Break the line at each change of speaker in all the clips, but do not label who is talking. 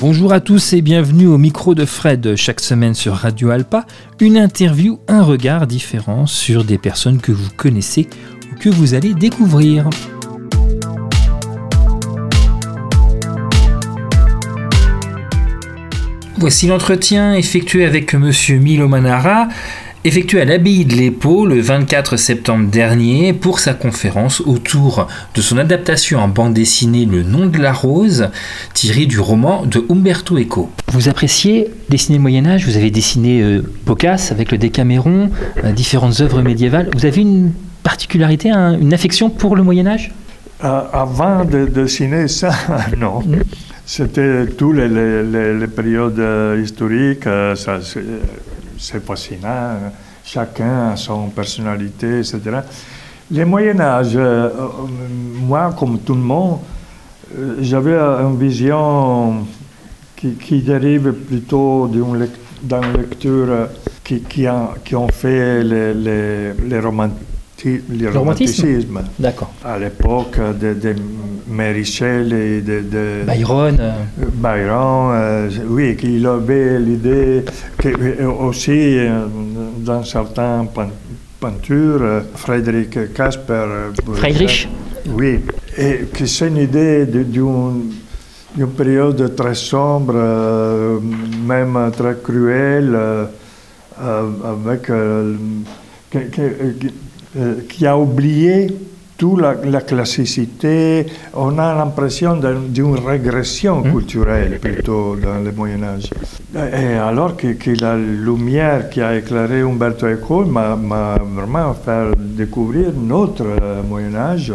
Bonjour à tous et bienvenue au micro de Fred chaque semaine sur Radio Alpa, une interview, un regard différent sur des personnes que vous connaissez ou que vous allez découvrir. Voici l'entretien effectué avec Monsieur Milo Manara, effectué à l'abbaye de l'Épau le 24 septembre dernier pour sa conférence autour de son adaptation en bande dessinée Le nom de la rose, tirée du roman de Umberto Eco. Vous appréciez dessiner le Moyen Âge? Vous avez dessiné euh, Boccace avec le Décaméron, euh, différentes œuvres médiévales. Vous avez une particularité, une affection pour le Moyen Âge?
Euh, Avant de dessiner ça, non. Mm. C'était tous les, les, périodes historiques, ça, c'est fascinant. Chacun a son personnalité, etc. Le Moyen Âge, euh, euh, moi, comme tout le monde, euh, j'avais une vision qui, dérive plutôt d'une lecture qui, qui, qui, ont fait les, les, les romantiques le romanticisme.
D'accord.
À l'époque de, de Mérichel et de, de
Byron. Euh.
Byron, euh, oui, qu'il avait l'idée que euh, aussi dans certaines peintures, Frédéric Casper.
Friedrich.
Oui, et que c'est une idée d'une période très sombre, même très cruelle, avec euh, qui a oublié toute la, classicité. On a l'impression d'une régression mmh. culturelle plutôt dans le Moyen Âge. Et alors que, la lumière qui a éclairé Umberto Eco m'a vraiment fait découvrir notre euh, Moyen Âge,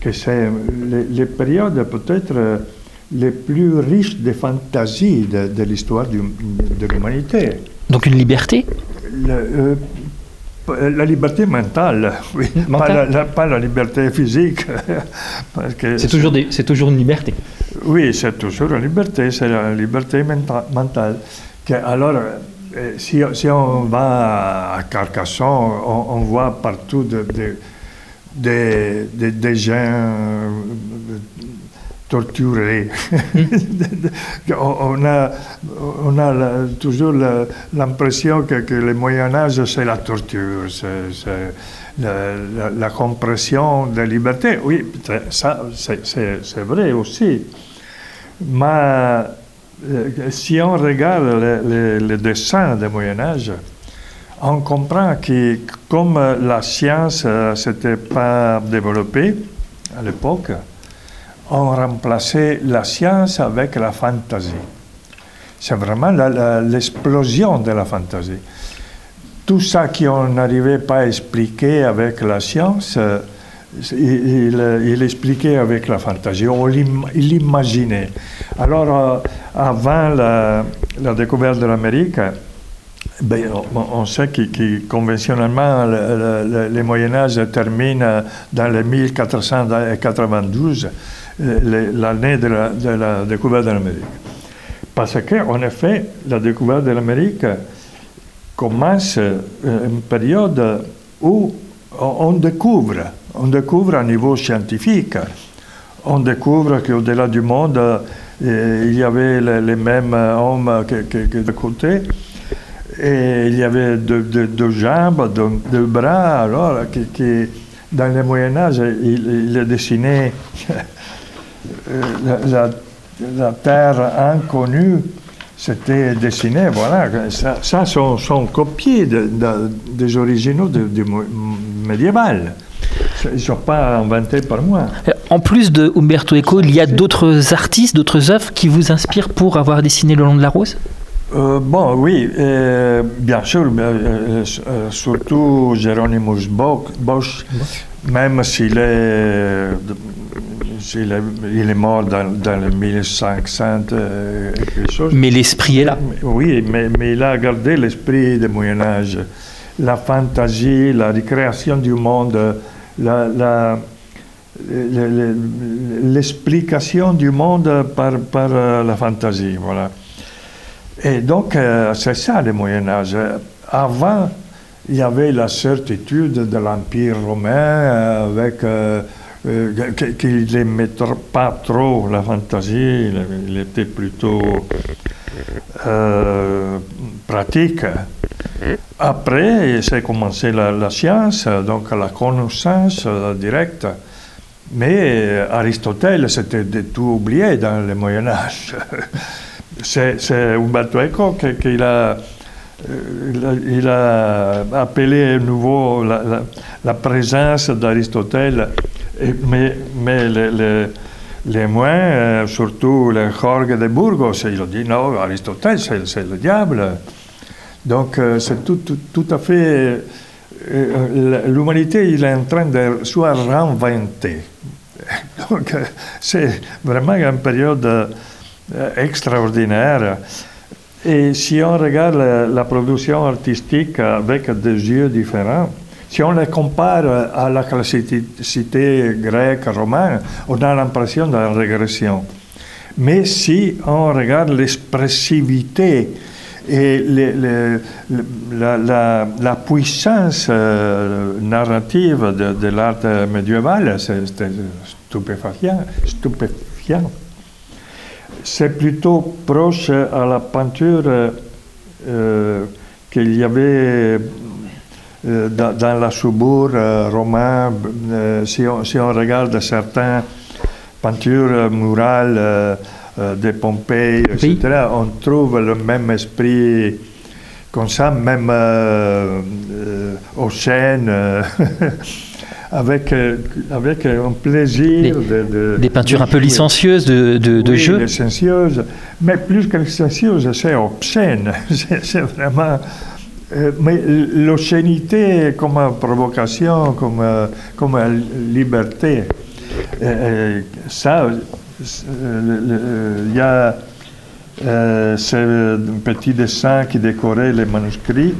que c'est les, périodes peut-être les plus riches de fantaisie de, l'histoire de l'humanité.
Donc une liberté?
Euh, la liberté mentale, oui. Pas, la, liberté physique.
c'est toujours, toujours une liberté.
Oui, c'est toujours une liberté, c'est la liberté mentale. alors, euh, si, si, on va à Carcassonne, on, voit partout des de, de, gens torturé. on a, toujours l'impression que, le Moyen Âge, c'est la torture, c'est la, la, compression de la liberté. Oui, ça, c'est vrai aussi. Mais euh, si on regarde les, dessins du Moyen Âge, on comprend que comme la science ne s'était pas développée à l'époque, ont remplacé la science avec la fantaisie. C'est vraiment l'explosion de la fantaisie. Tout ça qu'on n'arrivait pas à expliquer avec la science, euh, il, expliquait avec la fantaisie, il l'imaginait. Alors, euh, avant la, découverte de l'Amérique, ben, on, sait que, conventionnellement, le, le, Moyen Âge termine dans les 1492 l'année de la, découverte de l'Amérique. Parce qu'en effet, la découverte de l'Amérique commence euh, une période où on découvre, on découvre à niveau scientifique, on découvre qu'au-delà du monde, euh, il y avait les, mêmes hommes que, de côté, et il y avait deux, jambes, deux, bras, alors, qui, dans le Moyen Âge, il, il dessiné la, la, terre inconnue c'était dessiné, voilà. Ça, ça sont, sont, copiés de, des originaux du de, médiéval. Ils ne sont pas inventés par moi.
Euh, en plus de Umberto Eco, il y a d'autres artistes, d'autres œuvres qui vous inspirent pour avoir dessiné le long de la rose?
Euh, bon, oui, euh, bien sûr, surtout Jérôme Bosch, même s'il est il est, mort dans, dans le 1500 euh, quelque chose.
Mais l'esprit est là.
Oui, mais, mais il a gardé l'esprit du Moyen Âge, la fantaisie, la récréation du monde, l'explication du monde par, par euh, la fantaisie, voilà. Et donc, euh, c'est ça le Moyen Âge. Avant, il y avait la certitude de l'Empire romain avec euh, qu'il n'aimait pas trop la fantaisie, il, était plutôt euh, pratique. Après, c'est commencé la, science, donc la connaissance directe. Mais Aristote, c'était tout oublié dans le Moyen Âge. c'est Umberto Eco qui a euh, appelé à nouveau la, la, présence d'Aristote, mais, les, moins, euh, surtout les Jorge de Burgos, ils ont dit non, Aristote, c'est le diable. Donc euh, c'est tout, à fait. L'humanité, il est en train de se réinventer. Donc c'est vraiment une période extraordinaire. Et si on regarde la, production artistique avec des yeux différents, si on les compare à la classicité grecque, romaine, on a l'impression d'une régression. Mais si on regarde l'expressivité et la, puissance euh, narrative de, l'art médiéval, c'est stupéfiant. c'est plutôt proche à la peinture euh, qu'il y avait euh, dans, la soubourg euh, romaine. Si on, si, on, regarde certaines peintures murales de Pompéi, etc., on trouve le même esprit comme ça, même au chêne. avec, euh, avec un plaisir
des,
de,
Des peintures un peu licencieuses de, de, de
oui,
jeu
licencieuses, mais plus que licencieuses, c'est obscène. c'est vraiment... Euh, mais l'obscénité comme provocation, comme, comme liberté, ça, il y a ce petit dessin qui décorait les manuscrits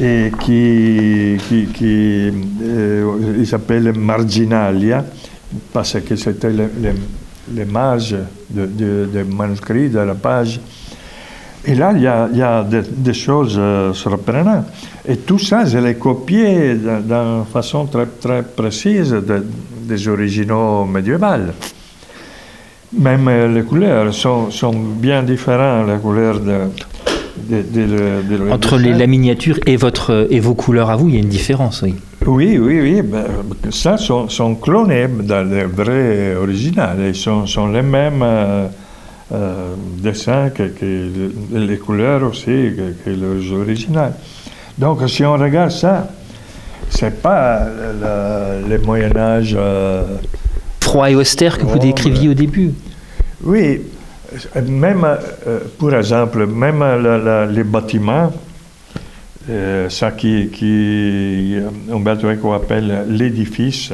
et qui, qui, qui euh, il s'appelle Marginalia, parce que c'était l'image de, de, de, manuscrit de la page. Et là, il y a, il y a des, des, choses euh, surprenantes. Et tout ça, je l'ai copié d'une façon très, très précise de, des originaux médiévaux. Même les couleurs sont, sont bien différentes, les couleurs de,
entre la miniature et, votre, et vos couleurs à vous, il y a une différence, oui.
Oui, oui, oui. Ben, ça sont, sont, clonés dans les vrais originales. Ils sont, sont les mêmes euh, euh, dessins que, les couleurs aussi que, les originales. Donc, si on regarde ça, c'est pas le, Moyen Âge euh,
froid et austère que vous décriviez au début.
Oui, même, euh, pour exemple, même les bâtiments, euh, ça qui, qui Umberto Eco appelle l'édifice,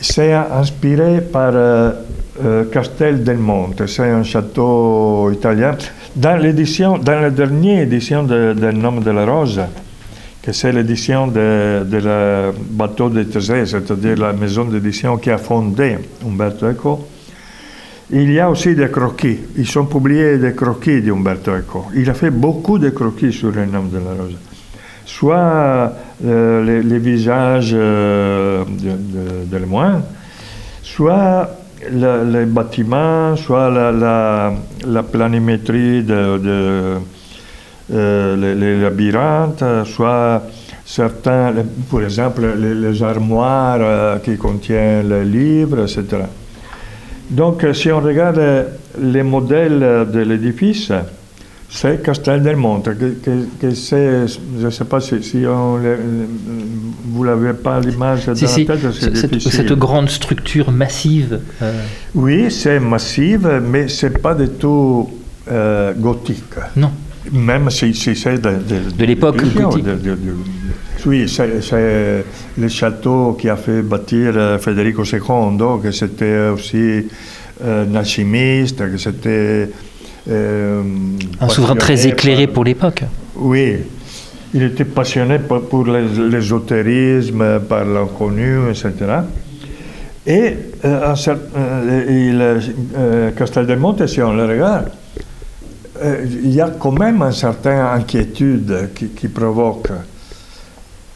c'est inspiré par euh, Castel del Monte, c'est un château italien. Dans l'édition, dans la dernière édition de, de Nom de la Rose, que c'est l'édition de, de la bateau de Thésée, c'est-à-dire la maison d'édition qui a fondé Umberto Eco, il y a aussi des croquis. Ils sont publiés des croquis d'Umberto Eco. Il a fait beaucoup de croquis sur le nom de la rose. Soit euh, les, visages euh, de, de, soit les bâtiments, soit la, la, planimétrie de, euh, les, labyrinthes, soit certains, par exemple, les, les armoires qui contiennent les livres, etc. Donc, euh, si on regarde euh, les modèles de l'édifice, c'est Castel del Monte, que, c'est, je ne sais pas si, on vous l'avez pas l'image dans la tête,
c'est cette, cette, grande structure massive.
Euh. Oui, c'est massive, mais c'est pas du tout gothique.
Non.
Même si, c'est de,
de, l'époque gothique.
Oui, c'est le château qui a fait bâtir euh, Federico II, que c'était aussi euh, que c'était...
Euh, Un souverain très éclairé pour l'époque.
Oui, il était passionné pour, l'ésotérisme, par l'inconnu, etc. Et euh, euh, Castel del Monte, si on le regarde, il y a quand même une certaine inquiétude qui, qui provoque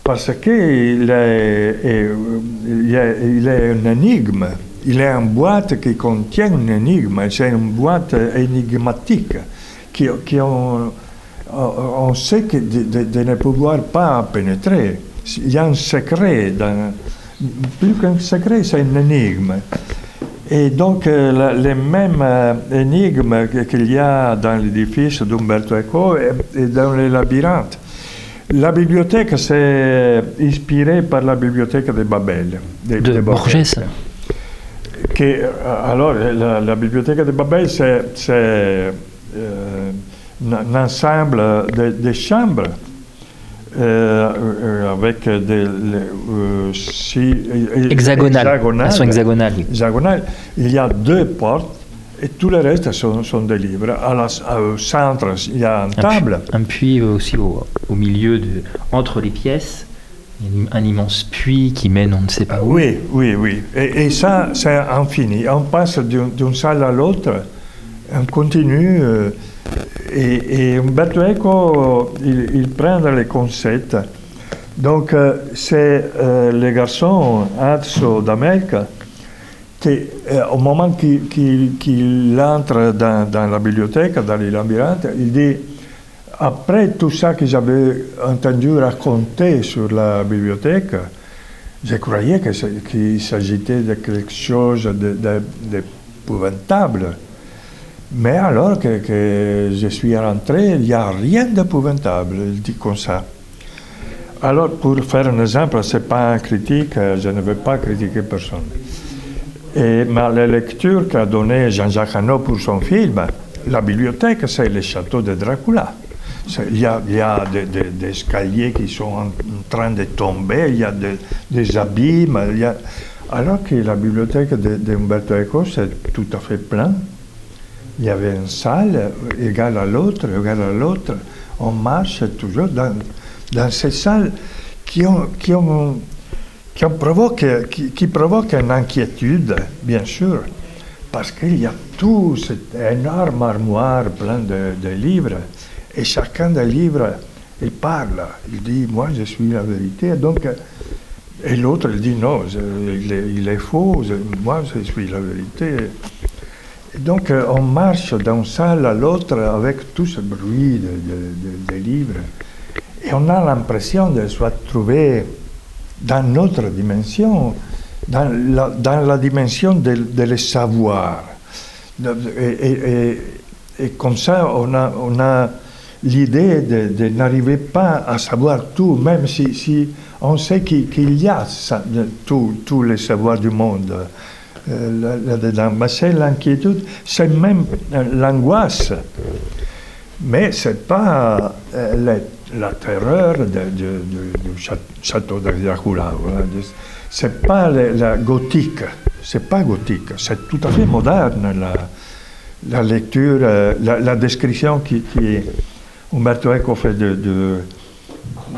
parce qu'il est, il est, il est un énigme. Il est une boîte qui contient une énigme. C'est une boîte énigmatique qui, qui on, on sait que de, de, ne pouvoir pas pénétrer. Il y a un secret. Dans, plus qu'un secret, c'est une énigme. Et donc, euh, les mêmes euh, énigmes qu'il y a dans l'édifice d'Umberto Eco et, et, dans les labyrinthes. La bibliothèque s'est inspirée par la bibliothèque de Babel.
De, de, de Borges.
Que, euh, alors, la, la, bibliothèque de Babel, c'est euh, un ensemble de, de chambres euh, avec des euh, si,
hexagonales.
hexagonales,
hexagonales.
hexagonales. Il y a deux portes et tout le reste sont, sont des livres. À la, au centre, il y a une table.
Un puits, un puits aussi au, au, milieu, de, entre les pièces. Un immense puits qui mène on ne sait pas où.
Oui, oui, oui. Et, ça, c'est infini. On passe d'une salle à l'autre, on continue. Euh, et, et, Umberto Eco, il, il, prend les concepts. Donc, euh, c'est euh, le garçon Azzo d'Amérique qui, euh, au moment qu'il qu qu entre dans, dans, la bibliothèque, dans les labyrinthes, il dit Après tout ça que j'avais entendu raconter sur la bibliothèque, je croyais qu'il qu s'agissait de quelque chose d'épouvantable. Mais alors que, je suis rentré, il n'y a rien d'épouvantable, dit comme ça. Alors, pour faire un exemple, ce n'est pas une critique, je ne veux pas critiquer personne. Et mais la lecture qu'a donnée Jean-Jacques Hano pour son film, la bibliothèque, c'est le château de Dracula. Il y a, y a des, escaliers qui sont en, train de tomber, il y a des, abîmes. Alors que la bibliothèque d'Umberto Eco, c'est tout à fait plein. Il y avait une salle égale à l'autre, égale à l'autre. On marche toujours dans, ces salles qui ont, qui ont qui, provoque, qui, qui, provoque une inquiétude, bien sûr, parce qu'il y a tout cet énorme armoire plein de, livres, et chacun des livres, il parle, il dit, moi je suis la vérité, donc, et l'autre il dit, non, il, est, faux, moi je suis la vérité. Et donc on marche d'une salle à l'autre avec tout ce bruit de, livres, et on a l'impression de se trouver dans notre dimension, dans la, dimension de, de savoir. Et, comme ça, on a l'idée de, n'arriver pas à savoir tout, même si, on sait qu'il qu y a tous les savoirs du monde euh, là-dedans. Mais c'est l'inquiétude, c'est même l'angoisse. Mais ce n'est pas euh, la terreur du château de Dracula. Voilà. C'est pas la, la gothique, c'est pas gothique, c'est tout à fait moderne la, lecture, euh, la, la, description qui, qui Umberto Eco fait de, de,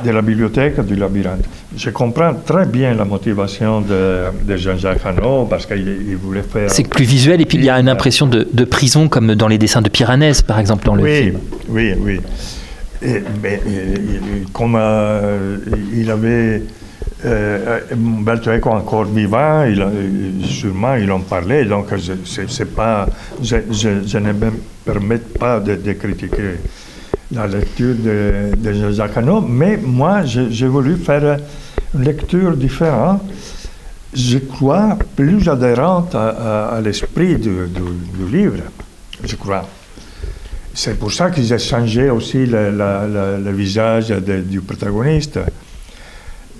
de, la bibliothèque du labyrinthe. Je comprends très bien la motivation de, de Jean-Jacques Hano parce qu'il voulait faire.
C'est plus visuel et puis il y a une impression de, de, prison comme dans les dessins de Piranèse par exemple dans le
oui,
film.
Oui, oui. Et, mais, et, comme euh, il avait euh, Umberto Eco encore vivant, il, sûrement il en parlait, donc c'est pas, je, je, je, ne me permets pas de, de critiquer la lecture de, de mais moi j'ai voulu faire une lecture différente, je crois plus adhérente à, l'esprit du, livre, je crois. C'est pour ça qu'ils ont changé aussi le, visage du protagoniste.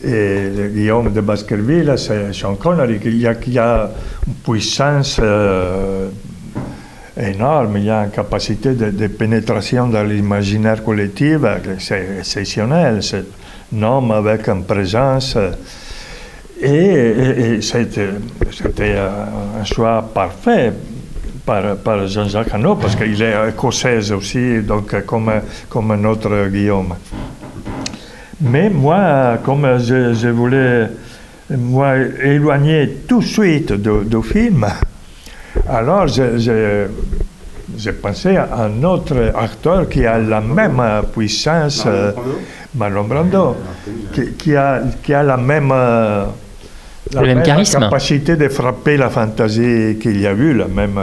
Et Guillaume de Baskerville, c'est Sean Connery, y a, a une puissance euh, énorme, il y a une capacité de, de pénétration dans l'imaginaire collectif, c'est exceptionnel, c'est un homme avec une présence. Et, et, et c'était un choix parfait par, par Jean-Jacques Hano, parce qu'il est écossais aussi, donc comme, comme notre Guillaume. Mais moi, comme je, je voulais moi, éloigner tout de suite du film, alors j'ai pensé à un autre acteur qui a la même puissance, Marlon Brando, qui, a, qui a la même, la
même,
capacité de frapper la fantaisie qu'il y a eu, la même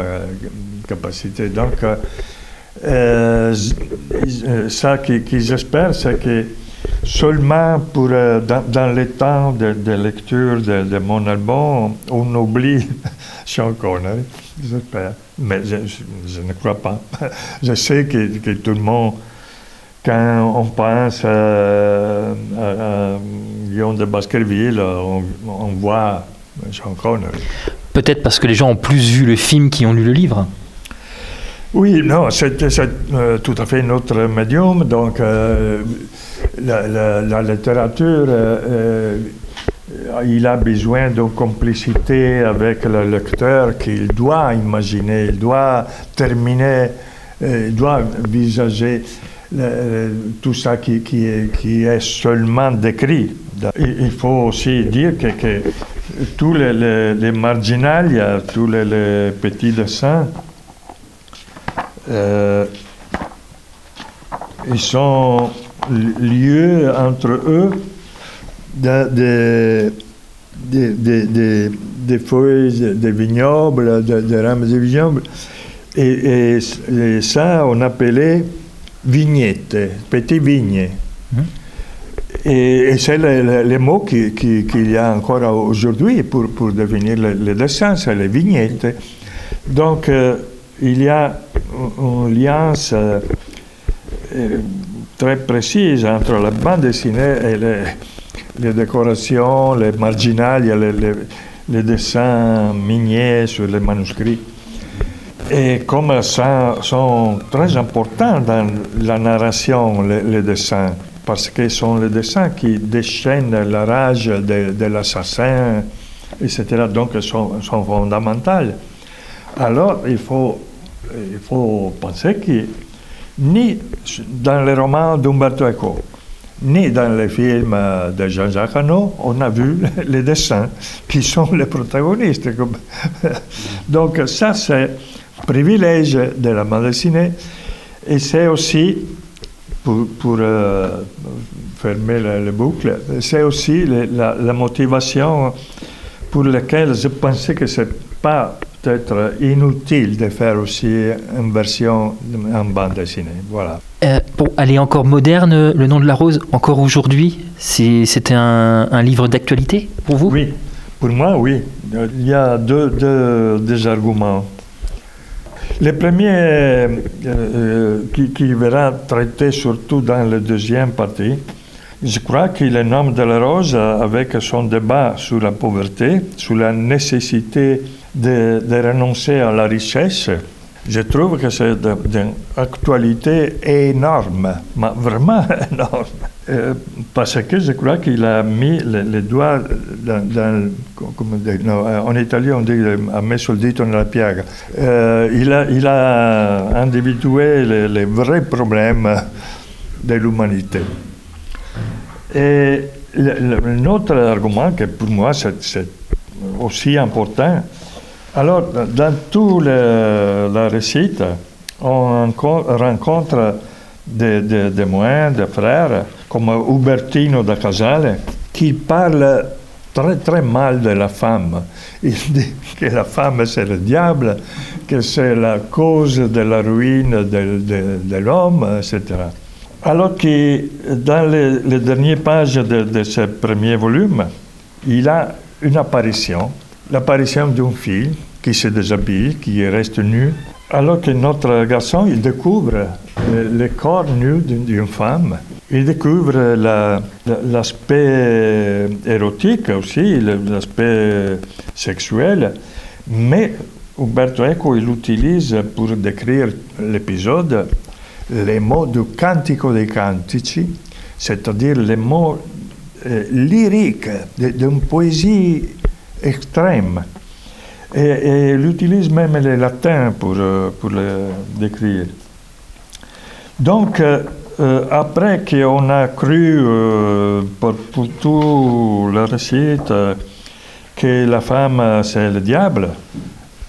capacité. Donc, euh, ça qui, j'espère, c'est que seulement pour, euh, dans, le temps de, lecture de, mon album, on oublie Sean Connery, j'espère. Mais je, ne crois pas. je sais que, que, tout le monde, quand on pense à, à, Guillaume de Baskerville, on, on voit Sean Connery.
Peut-être parce que les gens ont plus vu le film qu'ils ont lu le livre?
Oui, non, c'est euh, tout à fait notre médium. Donc, euh, la, littérature, euh, il a besoin d'une complicité avec le lecteur qu'il doit imaginer, il doit terminer, il doit visager tout ça qui, qui, est, seulement décrit. Il faut aussi dire que, que tous les, les, les marginalia, tous les, petits dessins, euh, ils sont lieux entre eux des de, feuilles de vignobles, des rames de vignobles. Et, ça, on appelait vignettes, petits vignes. Mmh. Et, c'est le, mot qu'il y a encore aujourd'hui pour, pour définir le, dessin, c'est les vignettes. Donc, euh, il y a une alliance euh, euh, très précise entre la bande dessinée et les, décorations, les marginales, les, les, dessins miniers sur les manuscrits. Et comme ça sont très importants dans la narration, les, dessins, parce que sont les dessins qui déchaînent la rage de, l'assassin, etc. Donc, ils sont, sont fondamentaux. Alors, il faut il faut penser que ni dans les romans d'Umberto Eco, ni dans les films de Jean-Jacques Hano, on a vu les dessins qui sont les protagonistes. Donc ça, c'est privilège de la bande dessinée et c'est aussi, pour, euh, fermer la, boucle, c'est aussi la, la, motivation pour laquelle je pensais que c'est pas peut-être inutile de faire aussi une version en bande dessinée. Voilà.
Euh, pour aller encore moderne, Le nom de la rose, encore aujourd'hui, c'était un, un, livre d'actualité pour vous?
Oui, pour moi, oui. Il y a deux, deux, arguments. Le premier, euh, euh, qui, qui, verra traité surtout dans la deuxième partie, je crois que le nom de la rose, avec son débat sur la pauvreté, sur la nécessité de, renoncer à la richesse, je trouve que c'est d'une actualité énorme, mais vraiment énorme. Euh, parce que je crois qu'il a mis les, doigts dans, en italien on dit a messo il dito nella piaga. Euh, il, a, il a individué les, vrais problèmes de l'humanité. Et l'autre argument que pour moi c'est aussi important, alors, dans tout le, la récite, on rencontre des, des, des moines, des frères, comme Ubertino da Casale, qui parle très très mal de la femme. Il dit que la femme c'est le diable, que c'est la cause de la ruine de, l'homme, etc. Alors que dans les, dernières pages de ce premier volume, il a une apparition l'apparition d'une fille qui se déshabille, qui reste nue, alors que notre garçon, il découvre le, corps nu d'une femme. Il découvre l'aspect érotique aussi, l'aspect sexuel, mais Umberto Eco, il utilise pour décrire l'épisode les mots du Cantico dei Cantici, c'est-à-dire les mots euh, lyriques d'une poésie extrême. Et, il utilise même le latin pour, euh, pour le décrire. Donc, euh, euh, après qu'on a cru pour, pour, tout le récit que la femme c'est le diable,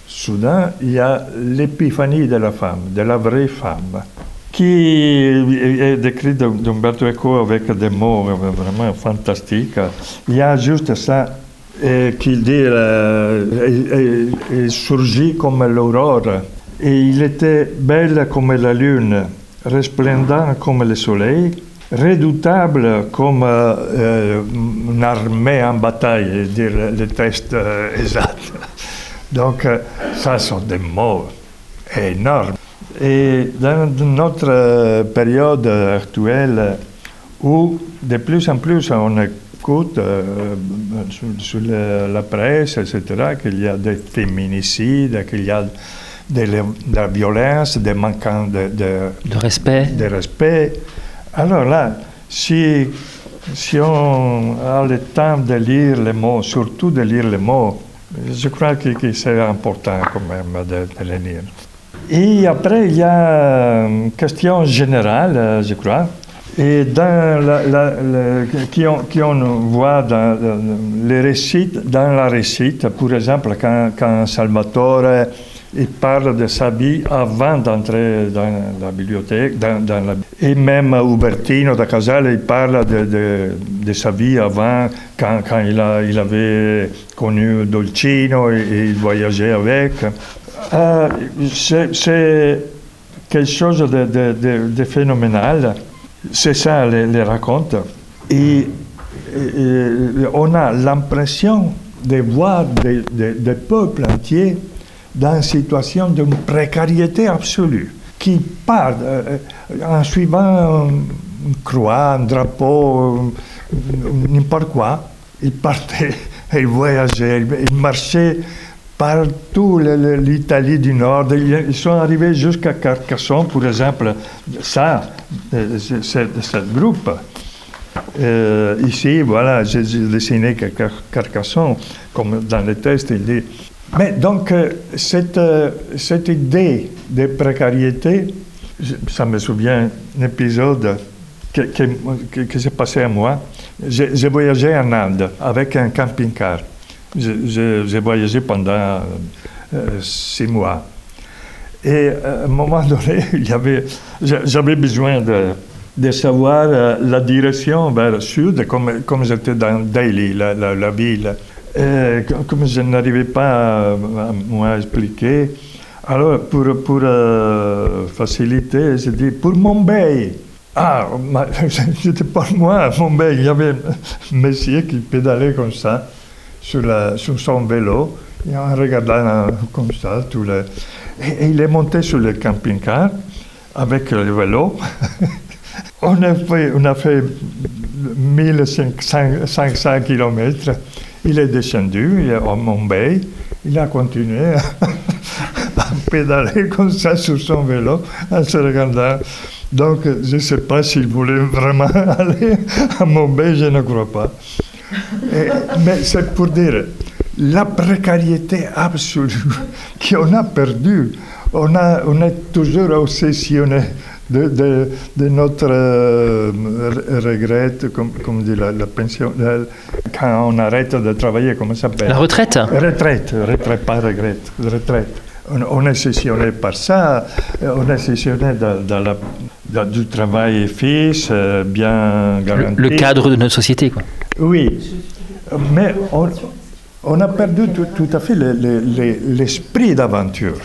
soudain, il y a l'épiphanie de la femme, de la vraie femme, qui est décrite d'Umberto Eco avec des mots vraiment fantastiques. Il y a juste ça qu'il dit, euh, il surgit comme l'aurore, et il était belle comme la lune, resplendant comme le soleil, redoutable comme euh, une armée en bataille, dire le, texte euh, exact. Donc, euh, ça sont des mots énormes. Et dans notre période actuelle, où de plus en plus on écoute sur, la presse, etc., qu'il y a des féminicides, qu'il y a de, la violence, des manquants de,
de, respect.
de respect. Alors là, si, si on a le temps de lire les mots, surtout de lire les mots, je crois que, c'est important quand même de, les lire. Et après, il y a une question générale, je crois, et dans la, qui, on, qui, on, voit dans les récits, dans la récite, par exemple, quand, quand Salvatore il parle de sa vie avant d'entrer dans la bibliothèque. Dans, la... Et même Ubertino da Casale, il parle de, de, de sa vie avant, quand, quand il, a, il, avait connu Dolcino et, et il voyageait avec. Euh, c'est quelque chose de, de phénoménal. C'est ça, les, les racontes. Et, on a l'impression de voir des, peuples entiers dans une situation de précarité absolue, qui part euh, en suivant une croix, un drapeau, n'importe quoi. Ils partaient, ils voyageaient, ils marchaient partout l'Italie du Nord. Ils sont arrivés jusqu'à Carcassonne, pour exemple. Ça, euh, ce groupe. Euh, ici, voilà, j'ai dessiné Carcassonne, comme dans le texte, il dit mais donc, euh, cette, cette idée de précarité, ça me souvient d'un épisode qui s'est passé à moi. J'ai voyagé en Inde avec un camping-car. J'ai voyagé pendant euh, six mois. Et à un moment donné, j'avais besoin de, savoir la direction vers le sud, comme, j'étais dans Delhi, la, ville. Comme je n'arrivais pas à, à expliquer, alors pour, euh, faciliter, j'ai dit pour Mumbai. Ah, c'était pas moi, Mumbai. Il y avait un monsieur qui pédalait comme ça sur, son vélo, et en regardant comme ça, tout le... et, il est monté sur le camping-car avec le vélo. on, a fait, on a fait 1500 km. Il est descendu à Mumbai, il a continué à pédaler comme ça sur son vélo en se regardant. Donc, je ne sais pas s'il voulait vraiment aller à Mumbai, je ne crois pas. Mais c'est pour dire la précarité absolue qu'on a perdue. On, a, on est toujours obsessionné de, de, notre euh, regret, comme, comme dit la, pension, quand on arrête de travailler, comment ça s'appelle?
La retraite
Retraite, retraite, pas regret, retraite. On, est sessionné par ça, on est sessionné dans, la, du travail fixe, euh, bien garanti.
Le, cadre de notre société, quoi.
Oui, mais on, a perdu tout, à fait l'esprit d'aventure.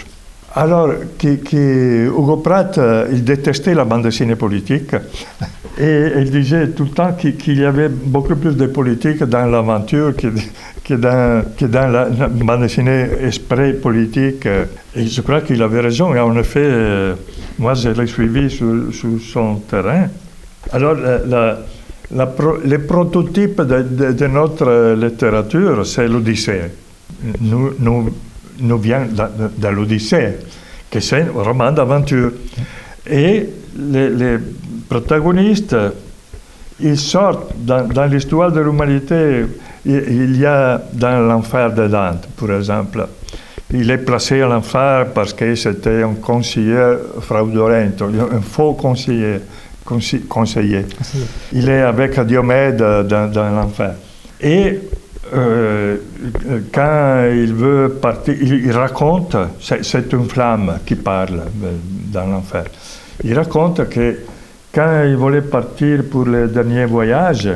Alors, Hugo Pratt, euh, il détestait la bande dessinée politique et il disait tout le temps qu'il y avait beaucoup plus de politique dans l'aventure que, dans, la, bande dessinée esprit politique. Et je crois qu'il avait raison. Et en effet, euh, moi, je l'ai suivi sur, son terrain. Alors, le prototype de, notre littérature, c'est l'Odyssée. Nous, nous, nous de, l'Odyssée, qui c'est un roman d'aventure. Et les, protagonistes, ils sortent dans, l'histoire de l'humanité. Il y a dans l'enfer de Dante, par exemple. Il est placé à l'enfer parce que c'était un conseiller fraudulent, un faux conseiller. Conseiller. Il est avec Diomède dans, dans l'enfer. Et euh, quand il veut partir, il, raconte, c'est une flamme qui parle euh, dans l'enfer. Il raconte que quand il voulait partir pour le dernier voyage,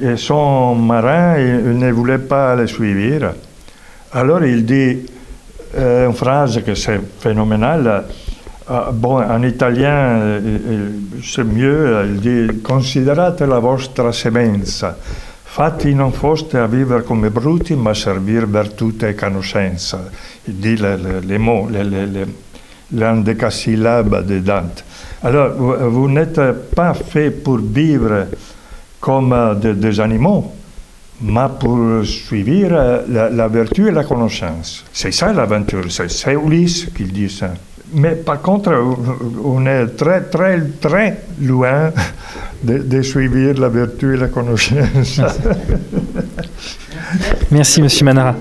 et son marin il, ne voulait pas le suivre, alors il dit euh, une phrase que c'est phénoménale. Bon, en italien, c'est mieux, il dit Considerate la vostra semenza Fatti non foste a vivere come bruti, ma servir virtute e conoscenza. Il dit les, les, les mots, les, les, les, l'endécasyllabe de Dante. Alors, vous, n'êtes pas fait pour vivre comme de, des animaux, mais pour suivre la, la, vertu et la connaissance. C'est ça l'aventure, c'est Ulysse qui dit ça. Mais par contre, on est très, très, très loin de, de suivre la vertu et la connaissance.
Merci, Monsieur Manara.